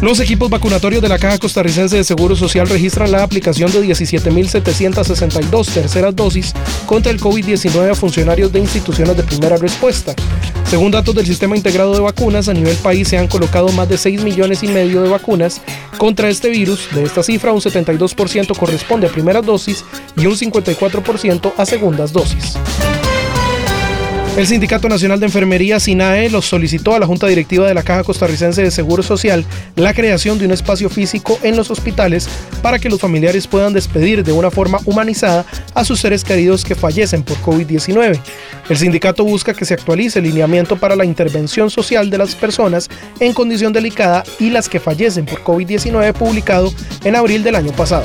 Los equipos vacunatorios de la Caja Costarricense de Seguro Social registran la aplicación de 17.762 terceras dosis contra el COVID-19 a funcionarios de instituciones de primera respuesta. Según datos del Sistema Integrado de Vacunas, a nivel país se han colocado más de 6 millones y medio de vacunas contra este virus. De esta cifra, un 72% corresponde a primeras dosis y un 54% a segundas dosis. El Sindicato Nacional de Enfermería, SINAE, los solicitó a la Junta Directiva de la Caja Costarricense de Seguro Social la creación de un espacio físico en los hospitales para que los familiares puedan despedir de una forma humanizada a sus seres queridos que fallecen por COVID-19. El sindicato busca que se actualice el lineamiento para la intervención social de las personas en condición delicada y las que fallecen por COVID-19 publicado en abril del año pasado.